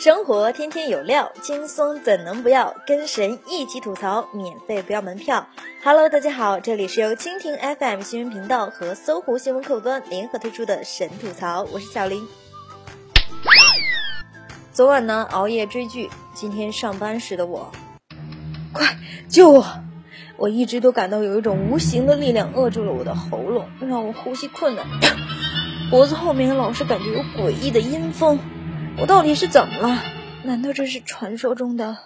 生活天天有料，轻松怎能不要？跟神一起吐槽，免费不要门票。Hello，大家好，这里是由蜻蜓 FM 新闻频道和搜狐新闻客户端联合推出的神吐槽，我是小林。昨晚呢，熬夜追剧，今天上班时的我，快救我！我一直都感到有一种无形的力量扼住了我的喉咙，让我呼吸困难。脖子后面老是感觉有诡异的阴风，我到底是怎么了？难道这是传说中的？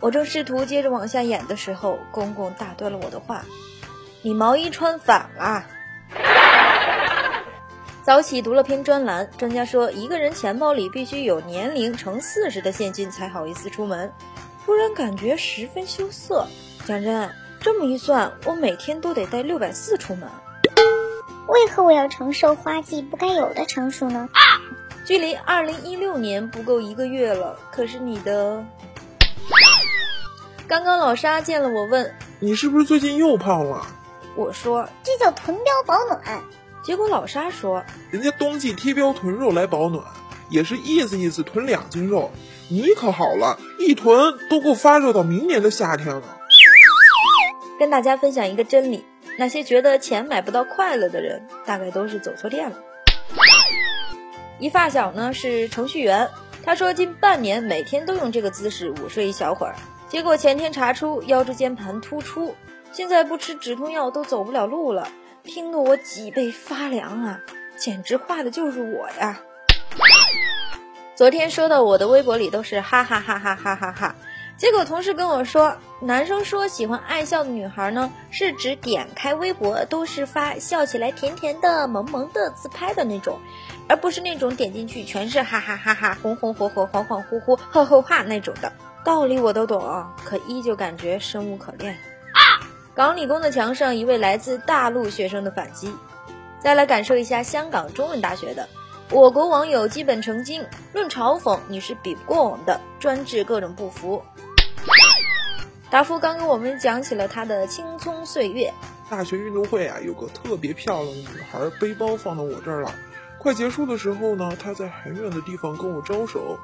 我正试图接着往下演的时候，公公打断了我的话：“你毛衣穿反了。”早起读了篇专栏，专家说一个人钱包里必须有年龄乘四十的现金才好意思出门。突然感觉十分羞涩。讲真，这么一算，我每天都得带六百四出门。为何我要承受花季不该有的成熟呢？距离二零一六年不够一个月了，可是你的……刚刚老沙见了我，问你是不是最近又胖了？我说这叫囤膘保暖。结果老沙说，人家冬季贴膘囤肉来保暖，也是意思意思囤两斤肉。你可好了，一囤都够发热到明年的夏天了。跟大家分享一个真理：那些觉得钱买不到快乐的人，大概都是走错店了。一发小呢是程序员，他说近半年每天都用这个姿势午睡一小会儿，结果前天查出腰椎间盘突出，现在不吃止痛药都走不了路了，听得我脊背发凉啊，简直画的就是我呀。昨天收到我的微博里都是哈哈哈哈哈哈哈，结果同事跟我说，男生说喜欢爱笑的女孩呢，是指点开微博都是发笑起来甜甜的、萌萌的自拍的那种，而不是那种点进去全是哈哈哈哈、红红火火、恍恍惚惚、呵呵哈那种的。道理我都懂，可依旧感觉生无可恋。港理工的墙上一位来自大陆学生的反击，再来感受一下香港中文大学的。我国网友基本成精，论嘲讽你是比不过我们的，专治各种不服。达夫刚跟我们讲起了他的青葱岁月。大学运动会啊，有个特别漂亮的女孩，背包放到我这儿了。快结束的时候呢，她在很远的地方跟我招手，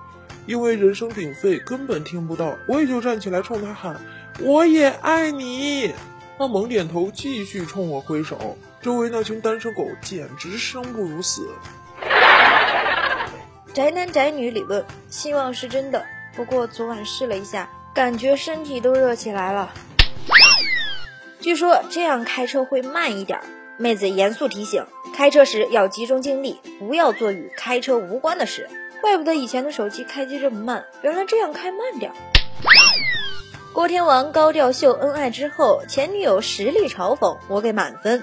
因为人声鼎沸，根本听不到。我也就站起来冲她喊：“我也爱你。”她猛点头，继续冲我挥手。周围那群单身狗简直生不如死。宅男宅女理论，希望是真的。不过昨晚试了一下，感觉身体都热起来了。据说这样开车会慢一点。妹子严肃提醒：开车时要集中精力，不要做与开车无关的事。怪不得以前的手机开机这么慢，原来这样开慢点。郭天王高调秀恩爱之后，前女友实力嘲讽，我给满分。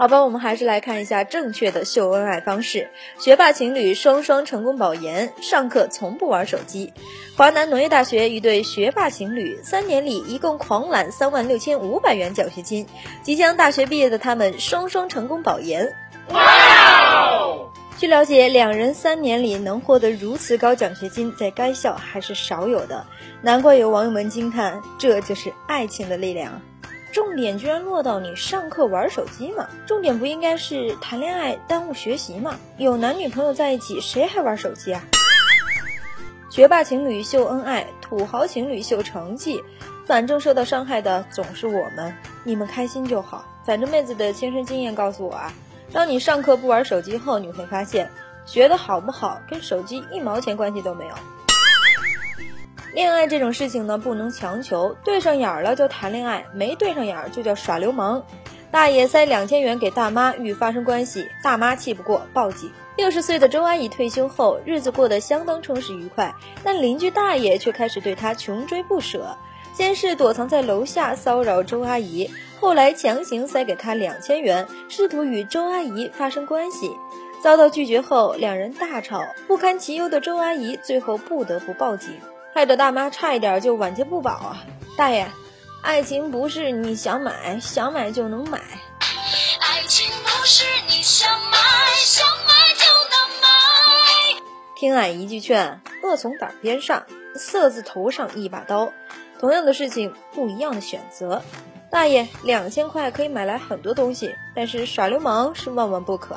好吧，我们还是来看一下正确的秀恩爱方式。学霸情侣双双成功保研，上课从不玩手机。华南农业大学一对学霸情侣，三年里一共狂揽三万六千五百元奖学金。即将大学毕业的他们，双双成功保研。哇！据了解，两人三年里能获得如此高奖学金，在该校还是少有的。难怪有网友们惊叹，这就是爱情的力量。重点居然落到你上课玩手机吗？重点不应该是谈恋爱耽误学习吗？有男女朋友在一起，谁还玩手机啊？学霸情侣秀恩爱，土豪情侣秀成绩，反正受到伤害的总是我们。你们开心就好。反正妹子的亲身经验告诉我啊，当你上课不玩手机后，你会发现学的好不好跟手机一毛钱关系都没有。恋爱这种事情呢，不能强求，对上眼了就谈恋爱，没对上眼就叫耍流氓。大爷塞两千元给大妈欲发生关系，大妈气不过报警。六十岁的周阿姨退休后，日子过得相当充实愉快，但邻居大爷却开始对她穷追不舍。先是躲藏在楼下骚扰周阿姨，后来强行塞给她两千元，试图与周阿姨发生关系。遭到拒绝后，两人大吵，不堪其忧的周阿姨最后不得不报警。害得大妈差一点就晚节不保啊！大爷，爱情不是你想买想买就能买。爱情不是你想买想买就能买。听俺一句劝，恶从胆边上，色字头上一把刀。同样的事情，不一样的选择。大爷，两千块可以买来很多东西，但是耍流氓是万万不可。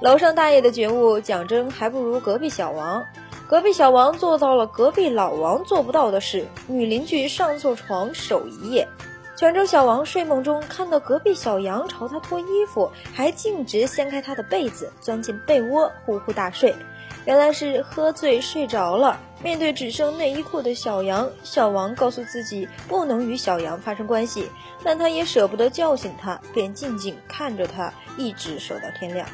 楼上大爷的觉悟，讲真还不如隔壁小王。隔壁小王做到了隔壁老王做不到的事：女邻居上错床守一夜。泉州小王睡梦中看到隔壁小杨朝他脱衣服，还径直掀开他的被子，钻进被窝呼呼大睡。原来是喝醉睡着了。面对只剩内衣裤的小杨，小王告诉自己不能与小杨发生关系，但他也舍不得叫醒他，便静静看着他，一直守到天亮。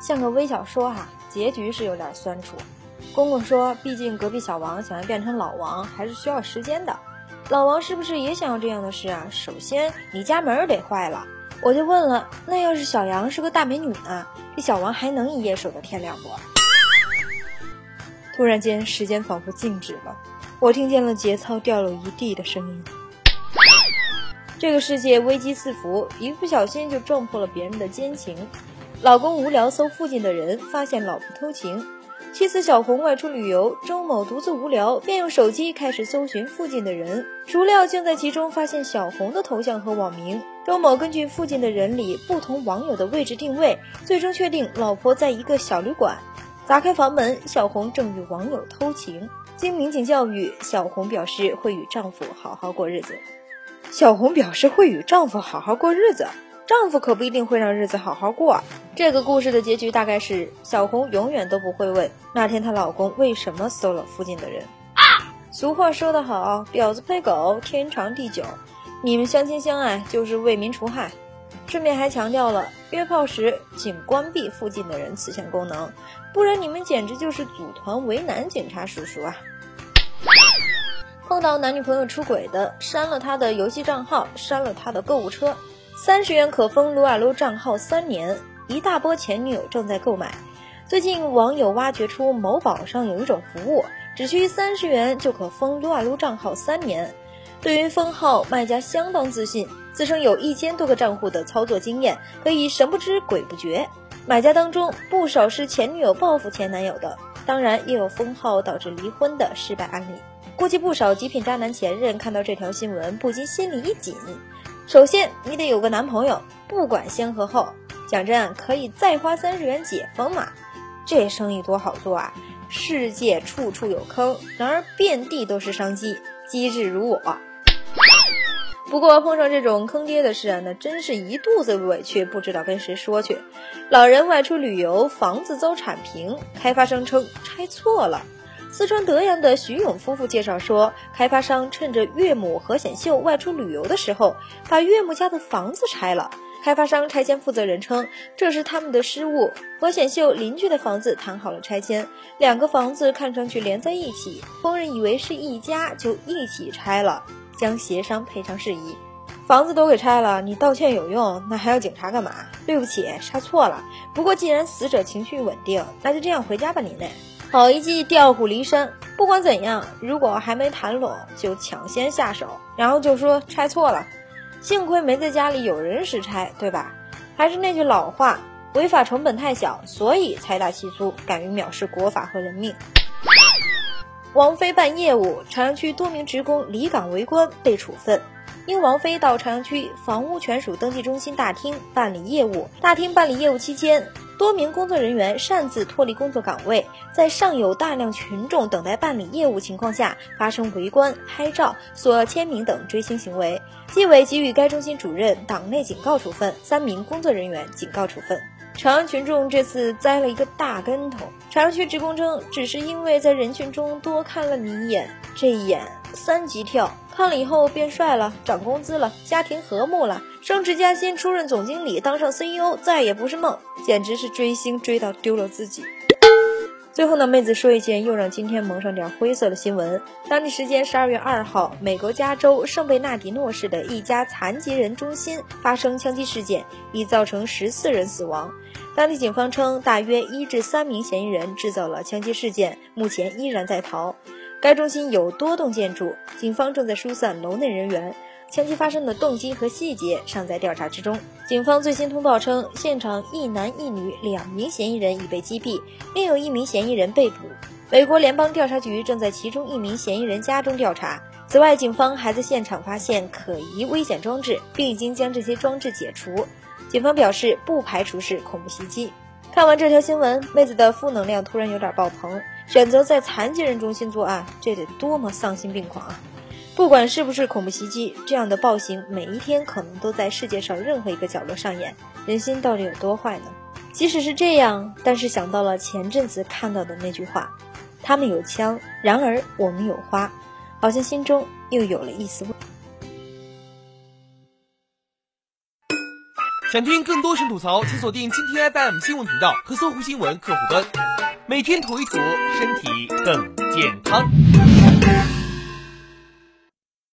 像个微小说哈，结局是有点酸楚。公公说，毕竟隔壁小王想要变成老王，还是需要时间的。老王是不是也想要这样的事啊？首先，你家门得坏了。我就问了，那要是小杨是个大美女呢？这小王还能一夜守到天亮不？突然间，时间仿佛静止了，我听见了节操掉落一地的声音。这个世界危机四伏，一不小心就撞破了别人的奸情。老公无聊搜附近的人，发现老婆偷情。妻子小红外出旅游，周某独自无聊，便用手机开始搜寻附近的人，孰料竟在其中发现小红的头像和网名。周某根据附近的人里不同网友的位置定位，最终确定老婆在一个小旅馆。砸开房门，小红正与网友偷情。经民警教育，小红表示会与丈夫好好过日子。小红表示会与丈夫好好过日子，丈夫可不一定会让日子好好过啊。这个故事的结局大概是，小红永远都不会问那天她老公为什么搜了附近的人。俗话说得好，婊子配狗，天长地久。你们相亲相爱就是为民除害。顺便还强调了，约炮时请关闭附近的人此项功能，不然你们简直就是组团为难警察叔叔啊！碰到男女朋友出轨的，删了他的游戏账号，删了他的购物车，三十元可封撸啊撸账号三年，一大波前女友正在购买。最近网友挖掘出某宝上有一种服务，只需三十元就可封撸啊撸账号三年。对于封号，卖家相当自信。自称有一千多个账户的操作经验，可以神不知鬼不觉。买家当中不少是前女友报复前男友的，当然也有封号导致离婚的失败案例。估计不少极品渣男前任看到这条新闻，不禁心里一紧。首先，你得有个男朋友，不管先和后。讲真，可以再花三十元解封嘛？这生意多好做啊！世界处处有坑，然而遍地都是商机。机智如我。不过碰上这种坑爹的事啊，那真是一肚子委屈，不知道跟谁说去。老人外出旅游，房子遭铲平，开发商称拆错了。四川德阳的徐勇夫妇介绍说，开发商趁着岳母何显秀外出旅游的时候，把岳母家的房子拆了。开发商拆迁负责人称，这是他们的失误。何显秀邻居的房子谈好了拆迁，两个房子看上去连在一起，工人以为是一家，就一起拆了。将协商赔偿事宜，房子都给拆了，你道歉有用？那还要警察干嘛？对不起，杀错了。不过既然死者情绪稳定，那就这样回家吧，您嘞。好一记调虎离山。不管怎样，如果还没谈拢，就抢先下手，然后就说拆错了。幸亏没在家里有人使拆，对吧？还是那句老话，违法成本太小，所以财大气粗，敢于藐视国法和人命。王菲办业务，朝阳区多名职工离岗围观被处分。因王菲到朝阳区房屋权属登记中心大厅办理业务，大厅办理业务期间，多名工作人员擅自脱离工作岗位，在尚有大量群众等待办理业务情况下，发生围观、拍照、索签名等追星行为，纪委给予该中心主任党内警告处分，三名工作人员警告处分。朝阳群众这次栽了一个大跟头。朝阳区职工称，只是因为在人群中多看了你一眼，这一眼三级跳，看了以后变帅了，涨工资了，家庭和睦了，升职加薪，出任总经理，当上 CEO，再也不是梦，简直是追星追到丢了自己。最后呢，妹子说一件又让今天蒙上点灰色的新闻。当地时间十二月二号，美国加州圣贝纳迪诺市的一家残疾人中心发生枪击事件，已造成十四人死亡。当地警方称，大约一至三名嫌疑人制造了枪击事件，目前依然在逃。该中心有多栋建筑，警方正在疏散楼内人员。枪击发生的动机和细节尚在调查之中。警方最新通报称，现场一男一女两名嫌疑人已被击毙，另有一名嫌疑人被捕。美国联邦调查局正在其中一名嫌疑人家中调查。此外，警方还在现场发现可疑危险装置，并已经将这些装置解除。警方表示，不排除是恐怖袭击。看完这条新闻，妹子的负能量突然有点爆棚。选择在残疾人中心作案，这得多么丧心病狂啊！不管是不是恐怖袭击，这样的暴行每一天可能都在世界上任何一个角落上演。人心到底有多坏呢？即使是这样，但是想到了前阵子看到的那句话：“他们有枪，然而我们有花”，好像心中又有了一丝。想听更多神吐槽，请锁定今天 FM 新闻频道和搜狐新闻客户端，每天涂一涂，身体更健康。